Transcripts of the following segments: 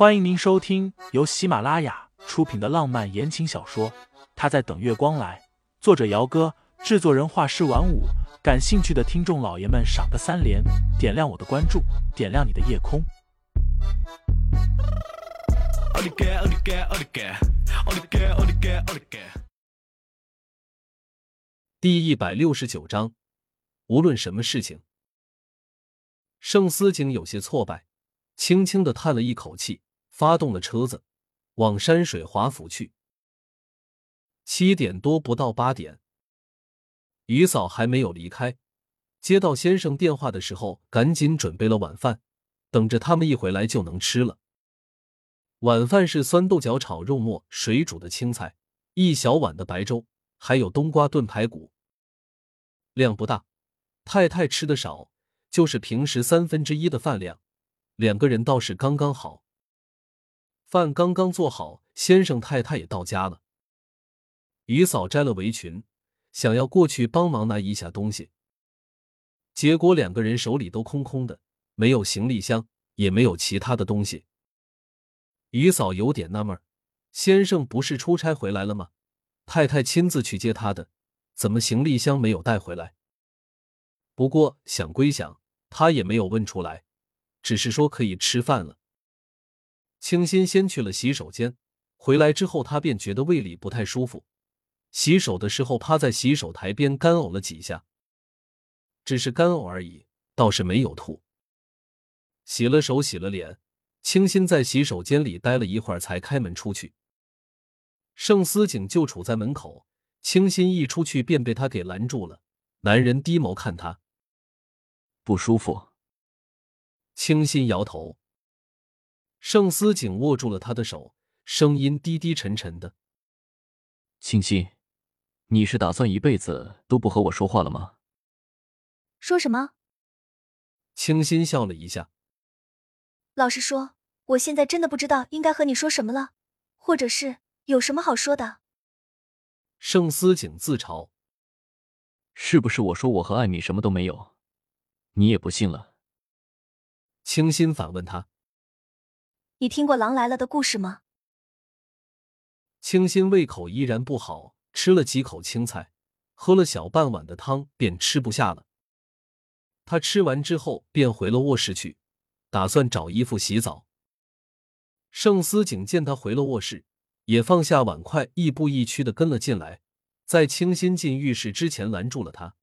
欢迎您收听由喜马拉雅出品的浪漫言情小说《他在等月光来》，作者：姚哥，制作人：画师晚舞。感兴趣的听众老爷们，赏个三连，点亮我的关注，点亮你的夜空。第一百六十九章，无论什么事情，盛思景有些挫败，轻轻的叹了一口气。发动了车子，往山水华府去。七点多不到八点，于嫂还没有离开。接到先生电话的时候，赶紧准备了晚饭，等着他们一回来就能吃了。晚饭是酸豆角炒肉末、水煮的青菜，一小碗的白粥，还有冬瓜炖排骨。量不大，太太吃的少，就是平时三分之一的饭量，两个人倒是刚刚好。饭刚刚做好，先生太太也到家了。于嫂摘了围裙，想要过去帮忙拿一下东西，结果两个人手里都空空的，没有行李箱，也没有其他的东西。于嫂有点纳闷先生不是出差回来了吗？太太亲自去接他的，怎么行李箱没有带回来？不过想归想，他也没有问出来，只是说可以吃饭了。清新先去了洗手间，回来之后，他便觉得胃里不太舒服。洗手的时候，趴在洗手台边干呕了几下，只是干呕而已，倒是没有吐。洗了手，洗了脸，清新在洗手间里待了一会儿，才开门出去。盛思景就处在门口，清新一出去便被他给拦住了。男人低眸看他，不舒服。清新摇头。盛思景握住了他的手，声音低低沉沉的：“清新，你是打算一辈子都不和我说话了吗？”说什么？清新笑了一下。老实说，我现在真的不知道应该和你说什么了，或者是有什么好说的。盛思景自嘲：“是不是我说我和艾米什么都没有，你也不信了？”清新反问他。你听过《狼来了》的故事吗？清新胃口依然不好，吃了几口青菜，喝了小半碗的汤，便吃不下了。他吃完之后，便回了卧室去，打算找衣服洗澡。盛思景见他回了卧室，也放下碗筷，亦步亦趋的跟了进来，在清新进浴室之前拦住了他。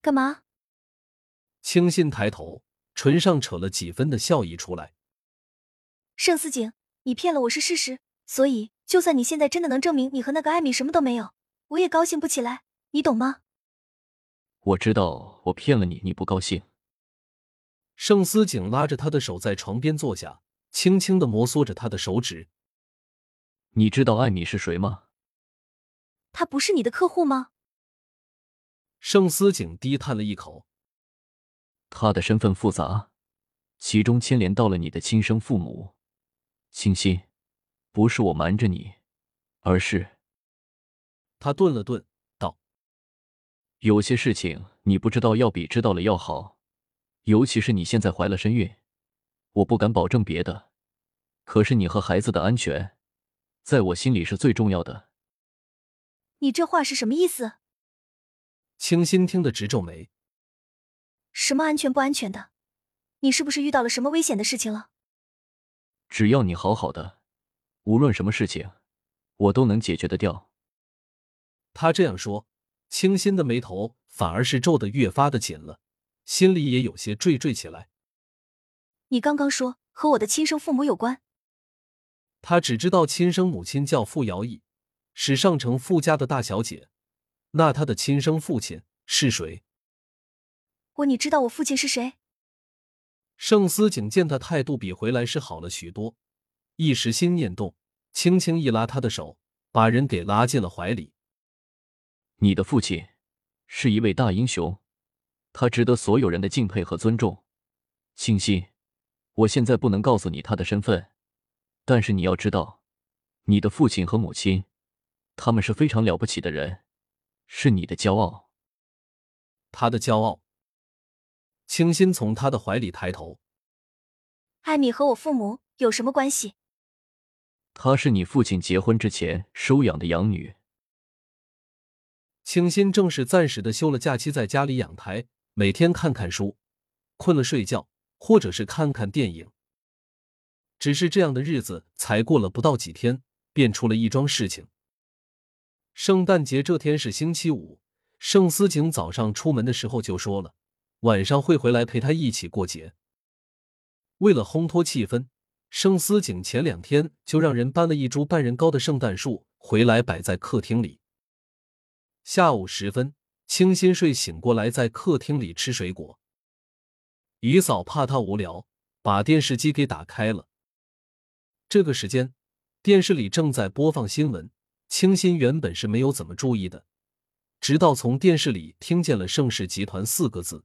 干嘛？清新抬头，唇上扯了几分的笑意出来。盛思景，你骗了我是事实，所以就算你现在真的能证明你和那个艾米什么都没有，我也高兴不起来，你懂吗？我知道我骗了你，你不高兴。盛思景拉着他的手在床边坐下，轻轻的摩挲着他的手指。你知道艾米是谁吗？他不是你的客户吗？盛思景低叹了一口。他的身份复杂，其中牵连到了你的亲生父母。清新，不是我瞒着你，而是……他顿了顿，道：“有些事情你不知道，要比知道了要好。尤其是你现在怀了身孕，我不敢保证别的，可是你和孩子的安全，在我心里是最重要的。”你这话是什么意思？清新听得直皱眉。什么安全不安全的？你是不是遇到了什么危险的事情了？只要你好好的，无论什么事情，我都能解决得掉。他这样说，清新的眉头反而是皱得越发的紧了，心里也有些惴惴起来。你刚刚说和我的亲生父母有关？他只知道亲生母亲叫傅瑶意，是上城傅家的大小姐。那他的亲生父亲是谁？我，你知道我父亲是谁？盛思景见他态度比回来时好了许多，一时心念动，轻轻一拉他的手，把人给拉进了怀里。你的父亲是一位大英雄，他值得所有人的敬佩和尊重。清新，我现在不能告诉你他的身份，但是你要知道，你的父亲和母亲，他们是非常了不起的人，是你的骄傲。他的骄傲。清新从他的怀里抬头，艾米和我父母有什么关系？她是你父亲结婚之前收养的养女。清新正是暂时的休了假期，在家里养胎，每天看看书，困了睡觉，或者是看看电影。只是这样的日子才过了不到几天，便出了一桩事情。圣诞节这天是星期五，盛思景早上出门的时候就说了，晚上会回来陪他一起过节。为了烘托气氛，盛思景前两天就让人搬了一株半人高的圣诞树回来，摆在客厅里。下午时分，清新睡醒过来，在客厅里吃水果。姨嫂怕他无聊，把电视机给打开了。这个时间，电视里正在播放新闻。清新原本是没有怎么注意的，直到从电视里听见了“盛世集团”四个字。